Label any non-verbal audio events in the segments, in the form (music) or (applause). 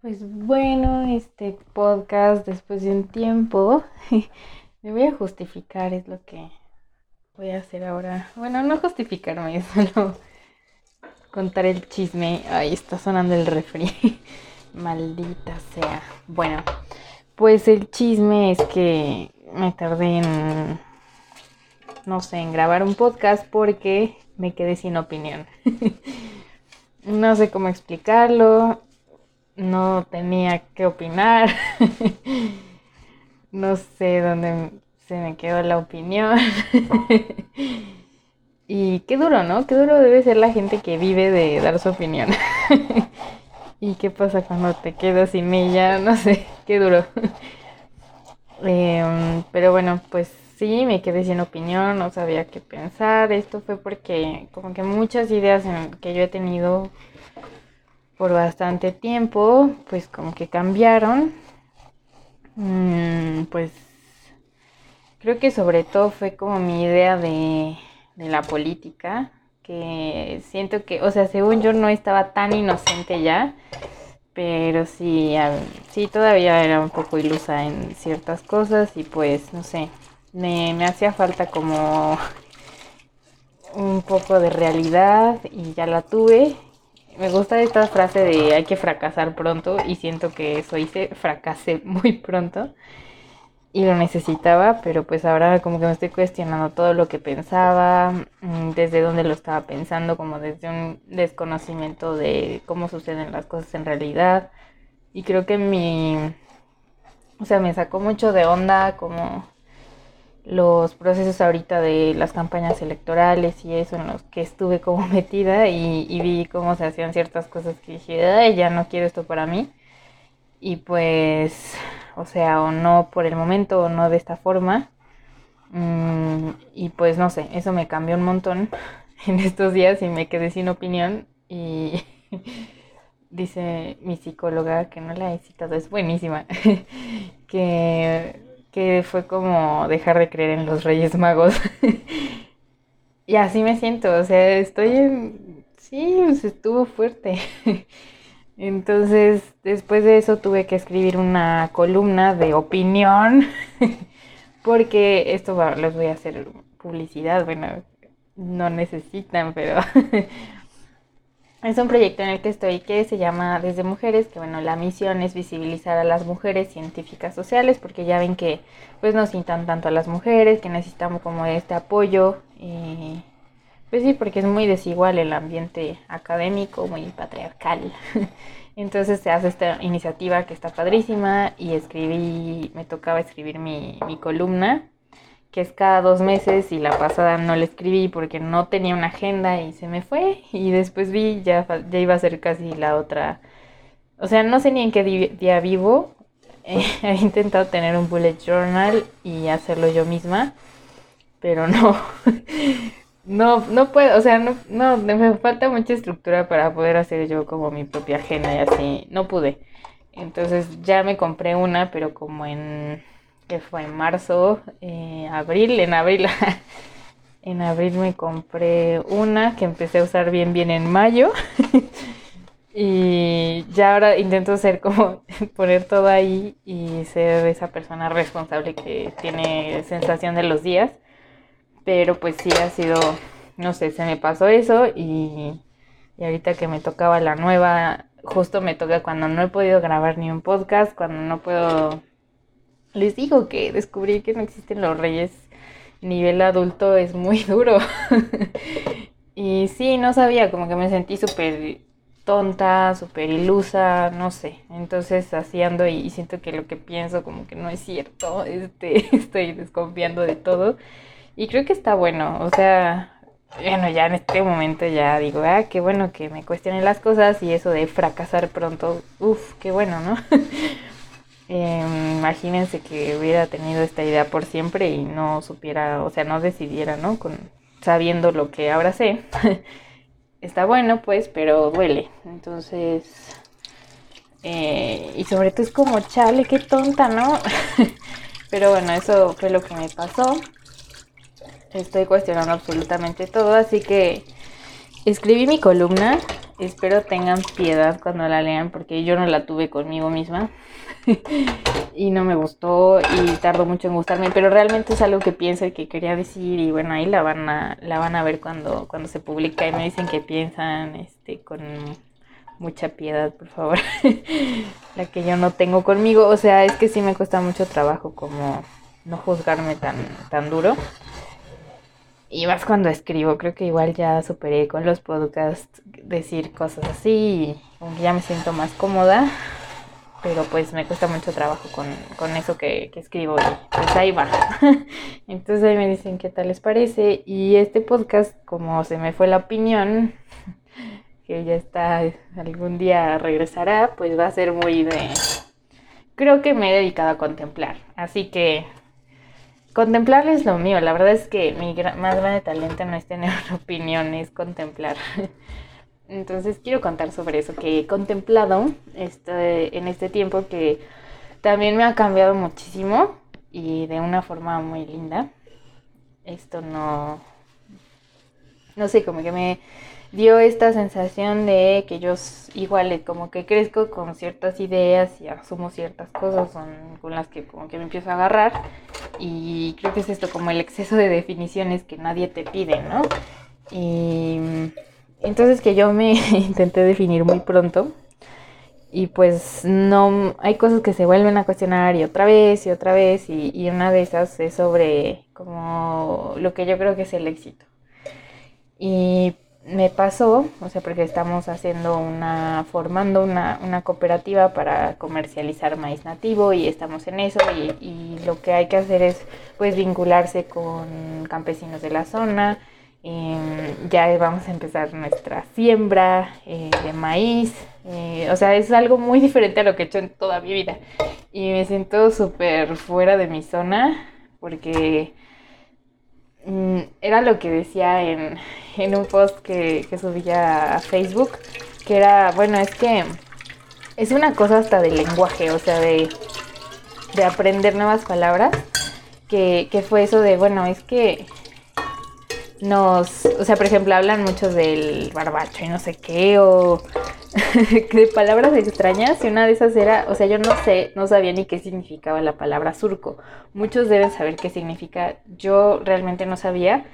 Pues bueno, este podcast después de un tiempo, (laughs) me voy a justificar, es lo que voy a hacer ahora. Bueno, no justificarme, (laughs) solo contar el chisme. Ay, está sonando el refri. (laughs) Maldita sea. Bueno, pues el chisme es que me tardé en, no sé, en grabar un podcast porque me quedé sin opinión. no sé cómo explicarlo no tenía que opinar. (laughs) no sé dónde se me quedó la opinión. (laughs) y qué duro, ¿no? Qué duro debe ser la gente que vive de dar su opinión. (laughs) y qué pasa cuando te quedas sin ella, no sé, qué duro. Em, pero bueno, pues sí, me quedé sin opinión, no sabía qué pensar. Esto fue porque como que muchas ideas que yo he tenido por bastante tiempo, pues como que cambiaron. Mm, pues creo que sobre todo fue como mi idea de, de la política, que siento que, o sea, según yo no estaba tan inocente ya, pero sí, sí todavía era un poco ilusa en ciertas cosas y pues, no sé, me, me hacía falta como (laughs) un poco de realidad y ya la tuve me gusta esta frase de hay que fracasar pronto y siento que eso hice, fracasé muy pronto y lo necesitaba, pero pues ahora como que me estoy cuestionando todo lo que pensaba, mm, desde dónde lo estaba pensando, como desde un desconocimiento de cómo suceden las cosas en realidad. Y creo que mi, o sea, me sacó mucho de onda como los procesos ahorita de las campañas electorales y eso en los que estuve como (laughs) metida y, vi cómo se hacían ciertas cosas que dije, Ay, ya no quiero esto para mí. Y pues, o sea, o no por el momento o no de esta forma. Mm, y pues no sé, eso me cambió un montón (laughs) en estos días y me quedé sin opinión y (laughs) dice mi psicóloga que no la he citado, es buenísima, que que fue como dejar de creer en los Reyes Magos. (laughs) y así me siento, o sea, estoy en... Sí, pues, estuvo fuerte. (laughs) Entonces, después de eso tuve que escribir una columna de opinión, (laughs) porque esto les voy a hacer publicidad, bueno, no necesitan, pero es un proyecto en el que estoy que se llama Desde Mujeres, que bueno, la misión es visibilizar a las mujeres científicas sociales, porque ya ven que pues nos citan tanto a las mujeres, que necesitamos como este apoyo, y pues sí, porque es muy desigual el ambiente académico, muy patriarcal. (laughs) Entonces se hace esta iniciativa que está padrísima y escribí, me tocaba escribir mi, mi columna que es cada dos meses y la pasada no le escribí porque no tenía una agenda y se me fue. Y después vi ya, ya iba a ser casi la otra, o sea, no sé ni en qué día vivo, (laughs) he intentado tener un bullet journal y hacerlo yo misma, pero no, (laughs) no, no puedo, o sea, no, no, me falta mucha estructura para poder hacer yo como mi propia agenda y así, no pude. Entonces ya me compré una, pero como en que fue en marzo, eh, abril, en abril, (laughs) en abril me compré una que empecé a usar bien bien en mayo. (laughs) Y ya ahora intento ser como (laughs) poner todo ahí y ser esa persona responsable que tiene sensación de los días, pero pues sí ha sido, no sé, se me pasó eso y, y ahorita que me tocaba la nueva, justo me toca cuando no he podido grabar ni un podcast, cuando no puedo les digo que descubrí que no existen los reyes nivel adulto es muy (laughs) duro. y sí, no sabía, como que me sentí súper tonta, súper ilusa, no sé. Entonces así ando y siento que lo que pienso como que no es cierto. (laughs) Este, estoy desconfiando de todo. Y creo que está bueno, o sea, bueno, ya en este momento ya digo, ah, qué bueno que me cuestionen las cosas y eso de fracasar pronto, uff, qué bueno, ¿no? (laughs) Em, imagínense que hubiera tenido esta idea por siempre y no supiera, o sea, no decidiera, ¿no? Con, sabiendo lo que ahora sé. (laughs) Está bueno, pues, pero duele. Entonces, eh, y sobre todo es como, chale, qué tonta, ¿no? (laughs) pero bueno, eso fue lo que me pasó. Estoy cuestionando absolutamente todo, así que escribí mi columna espero tengan piedad cuando la lean porque yo no la tuve conmigo misma (laughs) y no me gustó y tardó mucho en gustarme, pero realmente es algo que pienso y que quería decir y bueno, ahí la van a la van a ver cuando cuando se publica y me dicen que piensan este con mucha piedad, por favor. (laughs) la que yo no tengo conmigo, o sea, es que sí me cuesta mucho trabajo como no juzgarme tan tan duro. Y más cuando escribo, creo que igual ya superé con los podcasts decir cosas así y como que ya me siento más cómoda, pero pues me cuesta mucho trabajo con, con eso que, que, escribo y pues ahí va. (laughs) Entonces ahí me dicen qué tal les parece y este podcast, como se me fue la opinión, (laughs) que ya está, algún día regresará, pues va a ser muy de... Creo que me he dedicado a contemplar, así que Contemplar es lo mío, la verdad es que mi más grande talento no es tener una (laughs) opinión, es contemplar. (laughs) Entonces quiero contar sobre eso que he contemplado este, en este tiempo que también me ha cambiado muchísimo y de una forma muy linda. Esto no, no sé, como que me dio esta sensación de que yo igual como que crezco con ciertas ideas y asumo ciertas cosas con, las que como que me empiezo a agarrar y creo que es esto como el exceso de definiciones que nadie te pide, ¿no? Y entonces que yo me (laughs) intenté definir muy pronto y pues no, hay cosas que se vuelven a cuestionar y otra vez y otra vez y, y una de esas es sobre como lo que yo creo que es el éxito. Y me pasó, o sea, porque estamos haciendo una, formando una, una, cooperativa para comercializar maíz nativo y estamos en eso y, lo que hay que hacer es pues vincularse con campesinos de la zona. Em, ya vamos a empezar nuestra siembra eh, de maíz, eh, o sea, es algo muy (laughs) diferente a lo que he hecho en toda mi vida y me siento súper fuera de mi zona porque era lo que decía en, un post que, subía a Facebook, que era, bueno, es que es una cosa hasta del lenguaje, o sea, de, de aprender nuevas palabras, que, que fue eso de, bueno, es que nos, o sea, por ejemplo, hablan mucho del barbacho y no sé qué, o (laughs) de palabras extrañas, y una de esas era, o sea, yo no sé, no sabía ni qué significaba la palabra surco. Muchos deben saber qué significa, yo realmente no sabía,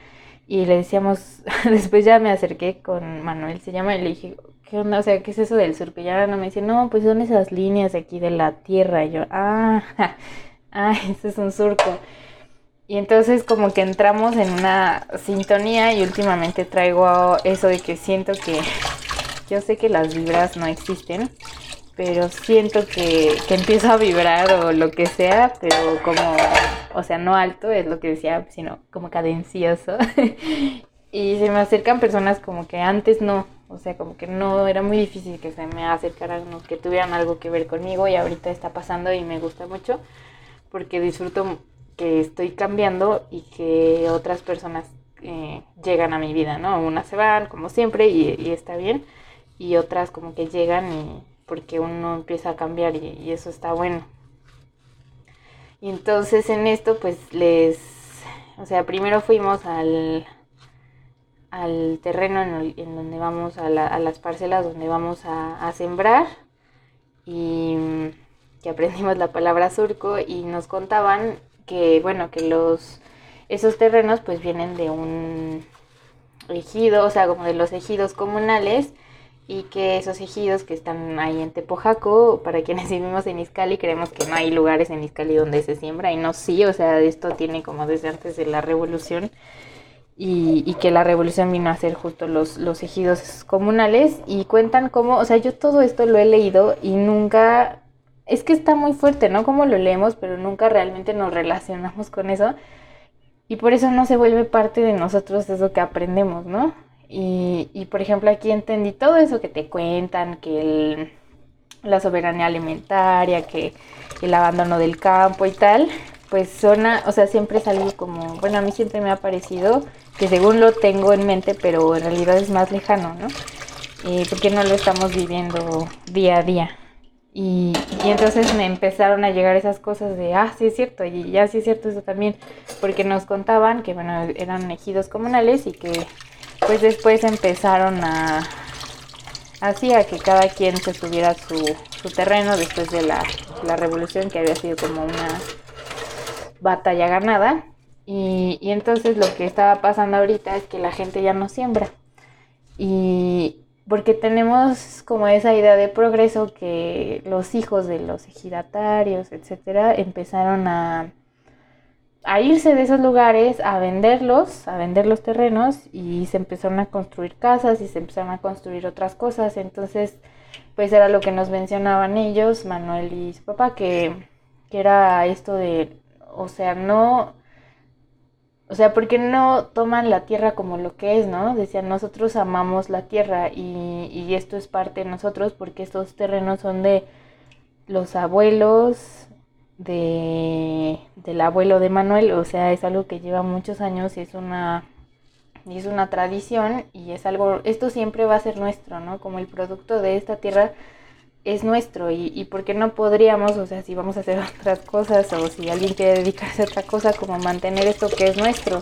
y le decíamos, (laughs) después ya me acerqué con Manuel, se llama, y le dije, ¿qué onda? O sea, ¿qué es eso del surco? Y ahora no me dice, no, pues son esas líneas aquí de la tierra, y yo, ah, (laughs) ah, ese es un surco. Y entonces como que entramos en una sintonía y últimamente traigo eso de que siento que yo sé que las vibras no existen, pero siento que, que empiezo a vibrar o lo que sea, pero como, o sea, no alto, es lo que decía, sino como cadencioso. (laughs) y se me acercan personas como que antes no, o sea, como que no, era muy difícil que se me acercaran que tuvieran algo que ver conmigo y ahorita está pasando y me gusta mucho porque disfruto que estoy cambiando y que otras personas eh, llegan a mi vida, ¿no? Unas se van, como siempre, y, está bien, y otras como que llegan y porque uno empieza a cambiar y, eso está bueno. Y entonces en esto pues les, o sea, primero fuimos al, al terreno en, donde vamos, a, las parcelas donde vamos a, a sembrar y que aprendimos la palabra surco y nos contaban que bueno, que los esos terrenos pues vienen de un ejido, o sea, como de los ejidos comunales y que esos ejidos que están ahí en Tepojaco, para quienes (laughs) vivimos en Izcali, creemos que no hay lugares en Izcali donde se siembra y no sí, o sea, esto tiene como desde antes de la revolución y, y que la revolución vino a ser justo los, los ejidos comunales y cuentan cómo, o sea, yo todo esto lo he leído y nunca es que está muy fuerte, ¿no? Como lo leemos, pero nunca realmente nos relacionamos con eso. Y por eso no se vuelve parte de nosotros eso que aprendemos, ¿no? Y, y por ejemplo, aquí entendí todo eso que te cuentan, que el, la soberanía alimentaria, que el abandono del campo y tal, pues suena, o sea, siempre es algo como, bueno, a mí siempre me ha parecido que según lo tengo en mente, pero en realidad es más lejano, ¿no? Eh, porque no lo estamos viviendo día a día. Y, entonces me empezaron a llegar esas cosas de, ah, sí es cierto, y ya sí es cierto eso también, porque nos contaban que, bueno, eran ejidos comunales y que pues después empezaron a, hacía que cada quien se subiera su, su terreno después de la, la, revolución que había sido como una batalla ganada. Y, y, entonces lo que estaba pasando ahorita es que la gente ya no siembra. Y porque tenemos como esa idea de progreso que los hijos de los ejidatarios, etcétera, empezaron a a irse de esos lugares, a venderlos, a vender los terrenos y se empezaron a construir casas y se empezaron a construir otras cosas. Entonces, pues era lo que nos mencionaban ellos, Manuel y su papá, que, que era esto de, o sea, no, o sea, porque no toman la tierra como lo que es, ¿no? Decían, nosotros amamos la tierra y, y esto es parte de nosotros porque estos terrenos son de los abuelos, de, del abuelo de Manuel, o sea, es algo que lleva muchos años y es una y es una tradición y es algo, esto siempre va a ser nuestro, ¿no? Como el producto de esta tierra es nuestro y, y por qué no podríamos, o sea, si vamos a hacer (laughs) otras cosas o si alguien quiere dedicarse a otra cosa, como mantener esto que es nuestro.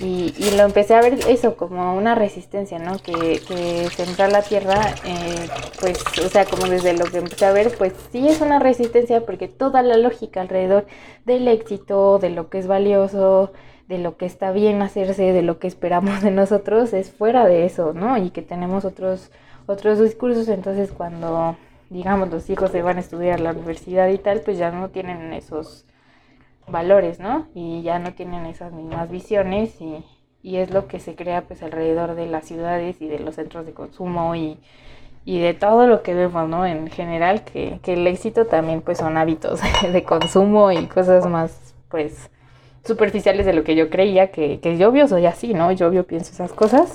Y, y, lo empecé a ver eso como una resistencia, ¿no? Que, que sembrar la tierra, eh, pues, o sea, como desde lo que empecé a ver, pues sí es una resistencia porque toda la lógica alrededor del éxito, de lo que es valioso, de lo que está bien hacerse, de lo que esperamos de nosotros, es fuera de eso, ¿no? Y que tenemos otros, otros discursos, entonces cuando, digamos, los hijos se van a estudiar a la universidad y tal, pues ya no tienen esos valores, ¿no? Y ya no tienen esas mismas visiones y, y es lo que se crea pues alrededor de las ciudades y de los centros de consumo y, y de todo lo que vemos, ¿no? En general, que, que, el éxito también pues son hábitos (laughs) de consumo y cosas más pues superficiales de lo que yo creía, que, que yo soy así, ¿no? Yo obvio pienso esas cosas.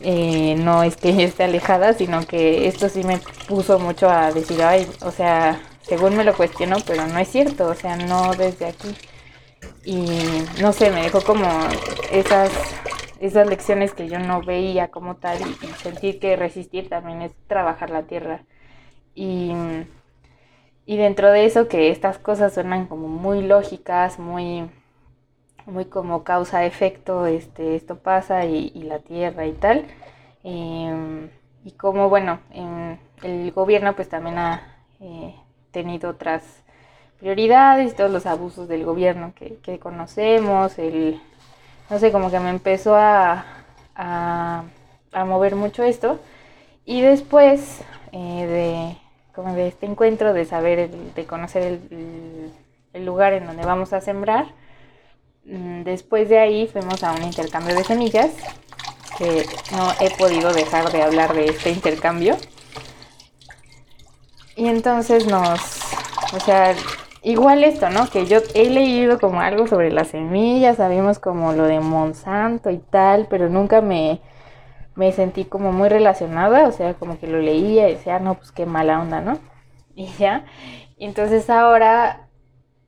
Eh, no es que (laughs) esté alejada, sino que esto sí me puso mucho a decir, ay, o sea, según me lo cuestiono, pero no es cierto, o sea, no desde aquí. Y no sé, me dejó como esas, esas lecciones que yo no veía como tal y, sentir que resistir también es trabajar la tierra. Y, y dentro de eso que estas cosas suenan como muy lógicas, muy, muy como causa-efecto, este, esto pasa y, la tierra y tal. Em, y como, bueno, el gobierno pues también ha... Eh, tenido otras prioridades, todos los abusos del gobierno que, conocemos, el, no sé, como que me empezó a, a, mover mucho esto. Y después eh, de, como de este encuentro, de saber, de conocer el, el, lugar en donde vamos a sembrar, después de ahí fuimos a un intercambio de semillas, que no he podido dejar de hablar de este intercambio. Y entonces nos, o sea, igual esto, ¿no? Que yo he leído como algo sobre las semillas, sabemos como lo de Monsanto y tal, pero nunca me, me sentí como muy relacionada, o sea, como que lo leía y decía, no, pues qué mala onda, ¿no? (laughs) Y ya, entonces ahora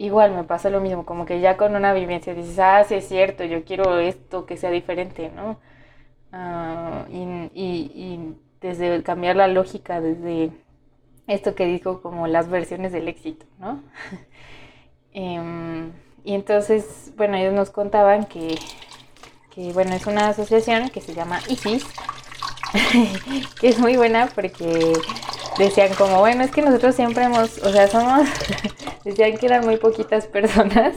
igual me pasa lo mismo, como que ya con una vivencia dices, ah, sí es cierto, yo quiero esto que sea diferente, ¿no? Y, y, y desde cambiar la lógica, desde esto que dijo como las versiones del éxito, ¿no? (laughs) Em, y entonces, bueno, ellos nos contaban que, que, bueno, es una asociación que se llama ISIS, (laughs) que es muy buena porque decían como, bueno, es que nosotros siempre hemos, o sea, somos, (laughs) decían que eran muy poquitas personas,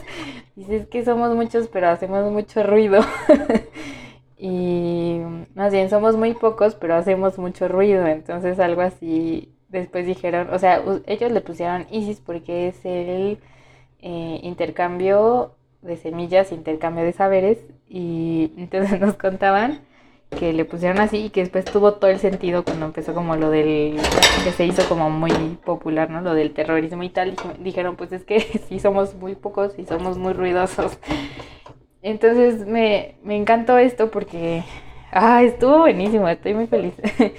dices que somos muchos, pero hacemos mucho ruido. (laughs) y más bien somos muy pocos, pero hacemos mucho ruido, entonces algo así después dijeron, o sea, ellos le pusieron ISIS porque es el eh, intercambio de semillas, intercambio de saberes, y entonces (laughs) nos contaban que le pusieron así y que después tuvo todo el sentido cuando empezó como lo del, que se hizo como muy popular, ¿no? Lo del terrorismo y tal, y dijeron, pues es que (laughs) sí somos muy pocos y somos muy ruidosos. Entonces me, me encantó esto porque, ah, estuvo buenísimo, estoy muy feliz. (laughs)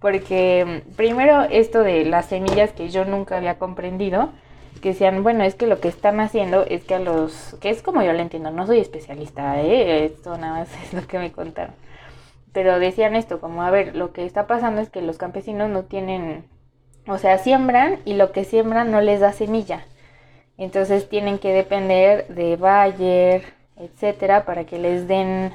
porque primero esto de las semillas que yo nunca había comprendido, que decían, bueno, es que lo que están haciendo es que a los, que es como yo lo entiendo, no soy especialista, ¿eh? esto nada más (laughs) es lo que me contaron, pero decían esto, como, a ver, lo que está pasando es que los campesinos no tienen, o sea, siembran y lo que siembran no les da semilla, entonces tienen que depender de Bayer, etcétera, para que les den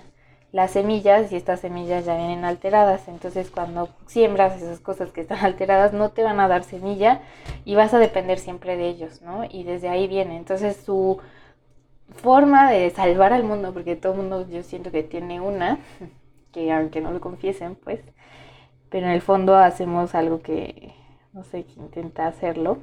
las semillas y estas semillas ya vienen alteradas. Entonces cuando siembras esas cosas que están (laughs) alteradas no te van a dar semilla y vas a depender siempre de ellos, ¿no? Y desde ahí viene. Entonces su forma de salvar al mundo, porque todo el mundo yo siento que tiene una, (laughs) que aunque no lo confiesen, pues, pero en el fondo hacemos algo que, no sé, que intenta hacerlo.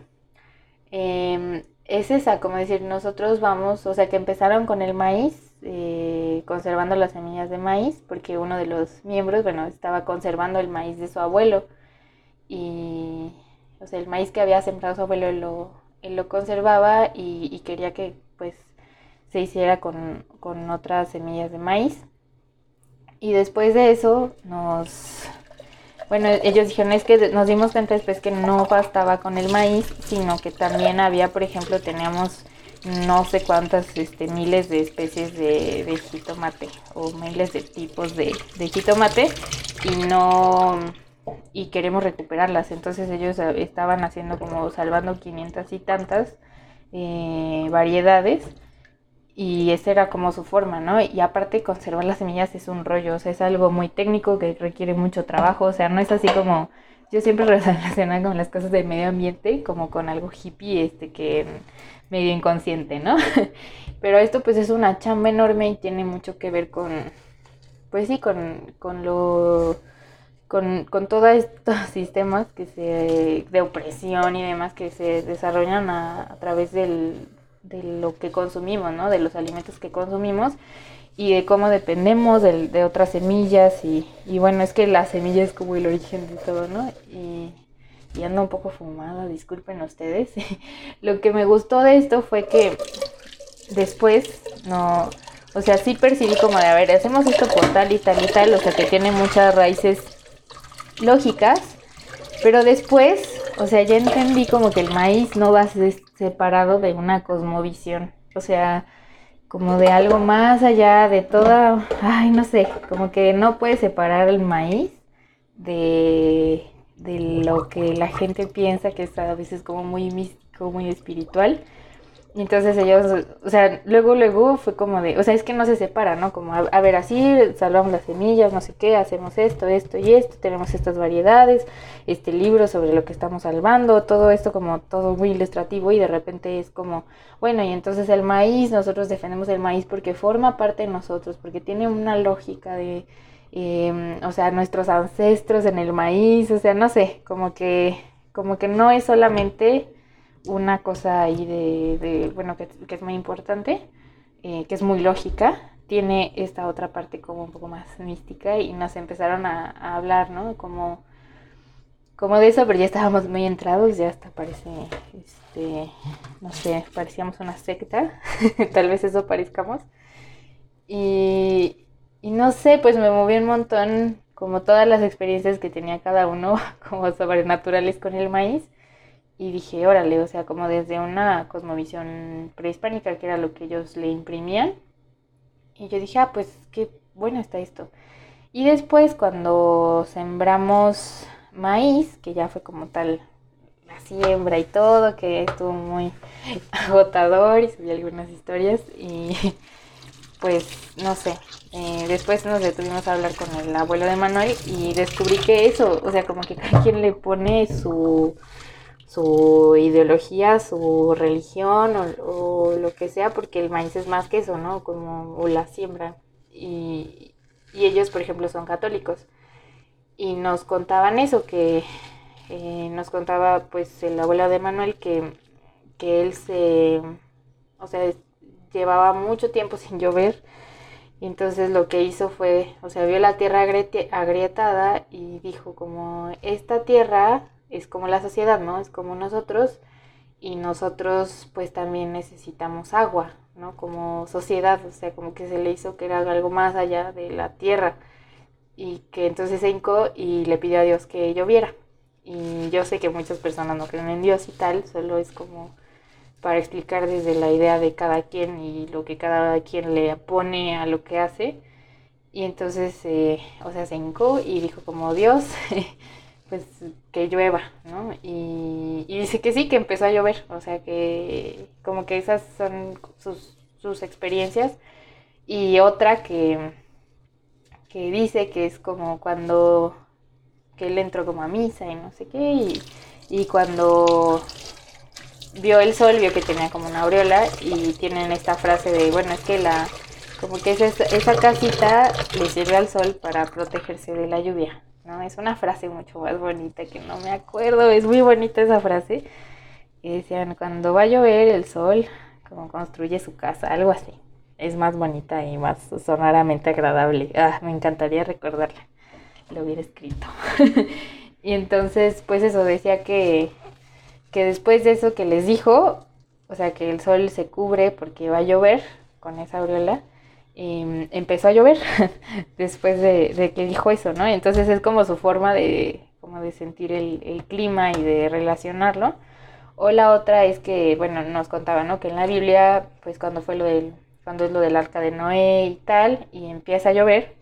Em, es esa, como decir, nosotros vamos, o sea, que empezaron con el maíz, eh, conservando las semillas de maíz, porque uno de los miembros, bueno, estaba conservando el maíz de su abuelo. Y, o sea, el maíz que había sembrado su abuelo lo, lo conservaba y, quería que, pues, se hiciera con, con otras semillas de maíz. Y después de eso nos... Bueno, ellos dijeron, es que nos dimos cuenta después que no bastaba con el maíz, sino que también había, por ejemplo, teníamos no sé cuántas este, miles de especies de, jitomate o miles de tipos de, jitomate y no y queremos recuperarlas entonces ellos estaban haciendo como salvando 500 y tantas eh, variedades y esa era como su forma, ¿no? Y aparte conservar las semillas es un rollo, o sea, es algo muy técnico que requiere mucho trabajo, o sea, no es así como yo siempre (laughs) relaciono con las cosas del medio ambiente como con algo hippie, este que medio inconsciente, ¿no? (laughs) Pero esto pues es una chamba enorme y tiene mucho que ver con, pues sí, con, con lo, con, con todos estos (laughs) sistemas que se, de opresión y demás que se desarrollan a, a través del, de lo que consumimos, ¿no? De los alimentos que consumimos y de cómo dependemos de, otras semillas y, y, bueno, es que la semilla es como el origen de todo, ¿no? Y, y ando un poco fumada, disculpen ustedes. (laughs) Lo que me gustó de esto fue que después no, o sea, sí percibí como de, a ver, hacemos esto por tal y tal y tal, o sea, que tiene muchas raíces lógicas, pero después, o sea, ya entendí como que el maíz no va separado de una cosmovisión, o sea, como de algo más allá de toda, ay, no sé, como que no puedes separar el maíz de de lo que la gente piensa que es a veces como muy místico, muy espiritual. Entonces ellos, o sea, luego, luego fue como de, o sea, es que no se separa, ¿no? Como, a, ver, así salvamos las semillas, no sé qué, hacemos esto, esto y esto, tenemos estas variedades, este libro sobre lo que estamos salvando, todo esto como todo muy ilustrativo y de repente es como, bueno, y entonces el maíz, nosotros defendemos el maíz porque forma parte de nosotros, porque tiene una lógica de Em, o sea, nuestros ancestros en el maíz, o sea, no sé, como que, como que no es solamente una cosa ahí de, bueno, que, es muy importante, eh, que es muy lógica, tiene esta otra parte como un poco más mística y nos empezaron a, hablar, ¿no? Como, como de eso, pero ya estábamos muy entrados, ya hasta parece, este, no sé, parecíamos una secta, (laughs) tal vez eso parezcamos. Y, y no sé, pues me moví un montón, como todas las experiencias que tenía cada uno, (laughs) como sobrenaturales con el maíz. Y dije, órale, o sea, como desde una cosmovisión prehispánica, que era lo que ellos le imprimían. Y yo dije, ah, pues qué bueno está esto. Y después cuando sembramos maíz, que ya fue como tal la siembra y todo, que estuvo muy (laughs) agotador y subí algunas historias y (laughs) pues no sé, eh, después nos detuvimos a hablar con el abuelo de Manuel y descubrí que eso, o sea, como que cada quien le pone su, su ideología, su religión o, lo que sea, porque el maíz es más que eso, ¿no? Como o la siembra. Y, ellos, por ejemplo, son católicos. Y nos contaban eso, que eh, nos contaba pues el abuelo de Manuel que, que él se, o sea, llevaba mucho tiempo (laughs) sin llover y entonces lo que hizo fue, o sea, vio la tierra agrietada y dijo como, esta tierra es como la sociedad, ¿no? Es como nosotros y nosotros pues también necesitamos agua, ¿no? Como sociedad, o sea, como que se le hizo que era algo más allá de la tierra y que entonces se hincó y le pidió a Dios que lloviera. Y yo sé que muchas personas no creen en Dios y tal, solo es como para explicar desde la idea de cada quien y lo que cada quien le pone a lo que hace. Y entonces, eh, o sea, se hincó y dijo como Dios, (laughs) pues que llueva, ¿no? Y, dice que sí, que empezó a llover, o sea que como que esas son sus, sus experiencias. Y otra que, que dice que es como cuando que él entró como a misa y no sé qué, y, y cuando vio el sol, vio que tenía como una aureola y tienen esta frase de, bueno, es que la, como que esa, esa casita le sirve al sol para protegerse de la lluvia, ¿no? Es una frase mucho más bonita que no me acuerdo, es muy bonita esa frase. Y decían, cuando va a llover el sol, como construye su casa, algo así. Es más bonita y más sonoramente agradable. Ah, me encantaría recordarla. Lo hubiera escrito. (laughs) y entonces, pues eso, decía que, que después de eso que les dijo, o sea, que el sol se cubre porque va a llover con esa aureola, em, empezó a llover (laughs) después de, que dijo eso, ¿no? Entonces es como su forma de, como de sentir el, el clima y de relacionarlo. O la otra es que, bueno, nos contaba, ¿no? Que en la Biblia, pues cuando fue lo del, cuando es lo del arca de Noé y tal, y empieza a llover,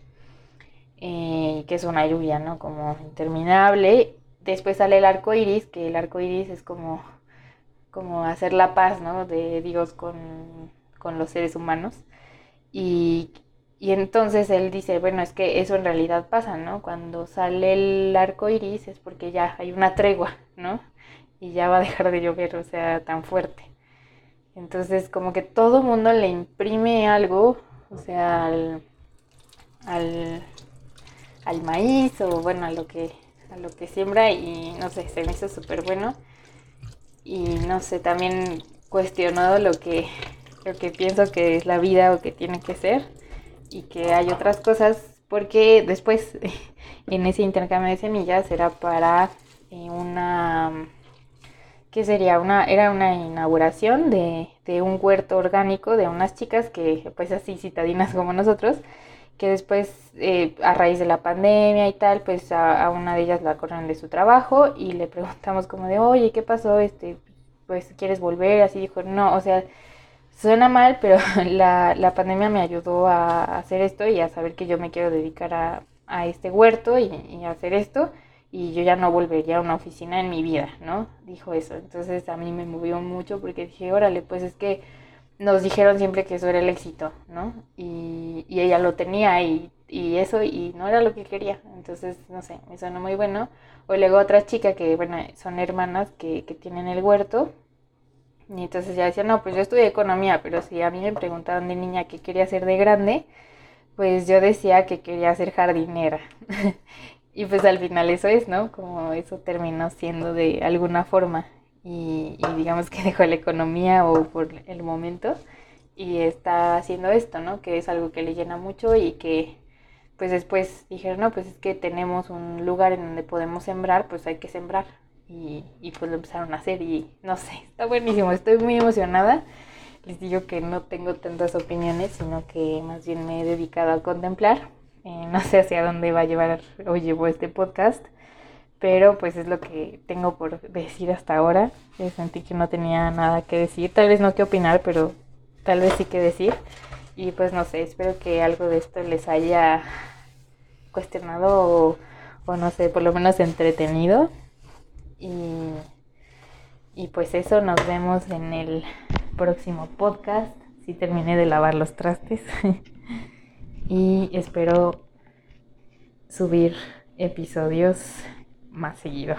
eh, que es una lluvia, ¿no? Como interminable. Después sale el arco iris, que el arco iris es como, como hacer la paz, ¿no? De Dios con, con los seres humanos. Y, y entonces él dice, bueno, es que eso en realidad pasa, ¿no? Cuando sale el arco iris es porque ya hay una tregua, ¿no? y ya va a dejar de llover, o sea, tan fuerte. Entonces, como que todo mundo le imprime algo, o sea, al, al, maíz o bueno, a lo que a lo que siembra y no sé, se me hizo súper bueno. Y no sé, también cuestionado lo que lo que pienso que es la vida o que tiene que ser y que hay otras cosas porque después (laughs) en ese intercambio de semillas era para eh, una que sería una, era una inauguración de, de, un huerto orgánico de unas chicas que, pues así citadinas como nosotros, que después, eh, a raíz de la pandemia y tal, pues a, una de ellas la corren de su trabajo y le preguntamos como de, oye, ¿qué pasó? Este, pues, ¿quieres volver? Así dijo, no, o sea, suena mal, pero (laughs) la, la pandemia me ayudó a hacer esto y a saber que yo me quiero dedicar a, a este huerto y, y hacer esto y yo ya no volvería a una oficina en mi vida, ¿no? Dijo eso. Entonces a mí me movió mucho porque dije, órale, pues es que nos dijeron siempre que eso era el éxito, ¿no? Y, y ella lo tenía y, y, eso y no era lo que quería. Entonces, no sé, me sonó muy bueno. O luego otra chica que, bueno, son hermanas que, que tienen el huerto. Y entonces ya decía, no, pues yo estudié economía, pero si a mí me preguntaban de niña qué quería ser de grande, pues yo decía que quería ser jardinera. (laughs) Y pues al final eso es, ¿no? Como eso terminó siendo de alguna forma. Y, digamos que (laughs) dejó la economía o por el momento y está haciendo esto, ¿no? Que es algo que le llena mucho y que pues después dijeron, no, pues es que tenemos un lugar en donde podemos sembrar, pues hay que sembrar. Y, y pues lo empezaron a hacer y no sé, está buenísimo, estoy muy emocionada. Les digo que no tengo tantas opiniones, sino que más bien me he dedicado a contemplar eh, no sé hacia dónde va a llevar o llevo este podcast, pero pues es lo que tengo por decir hasta ahora. Sentí que no tenía nada que decir, tal vez no que opinar, pero tal vez sí que decir. Y pues no sé, espero que algo de esto les haya cuestionado o, no sé, por lo menos entretenido. Y, y pues eso, nos vemos en el próximo podcast, si terminé de lavar los trastes. (laughs) y espero subir episodios más seguido.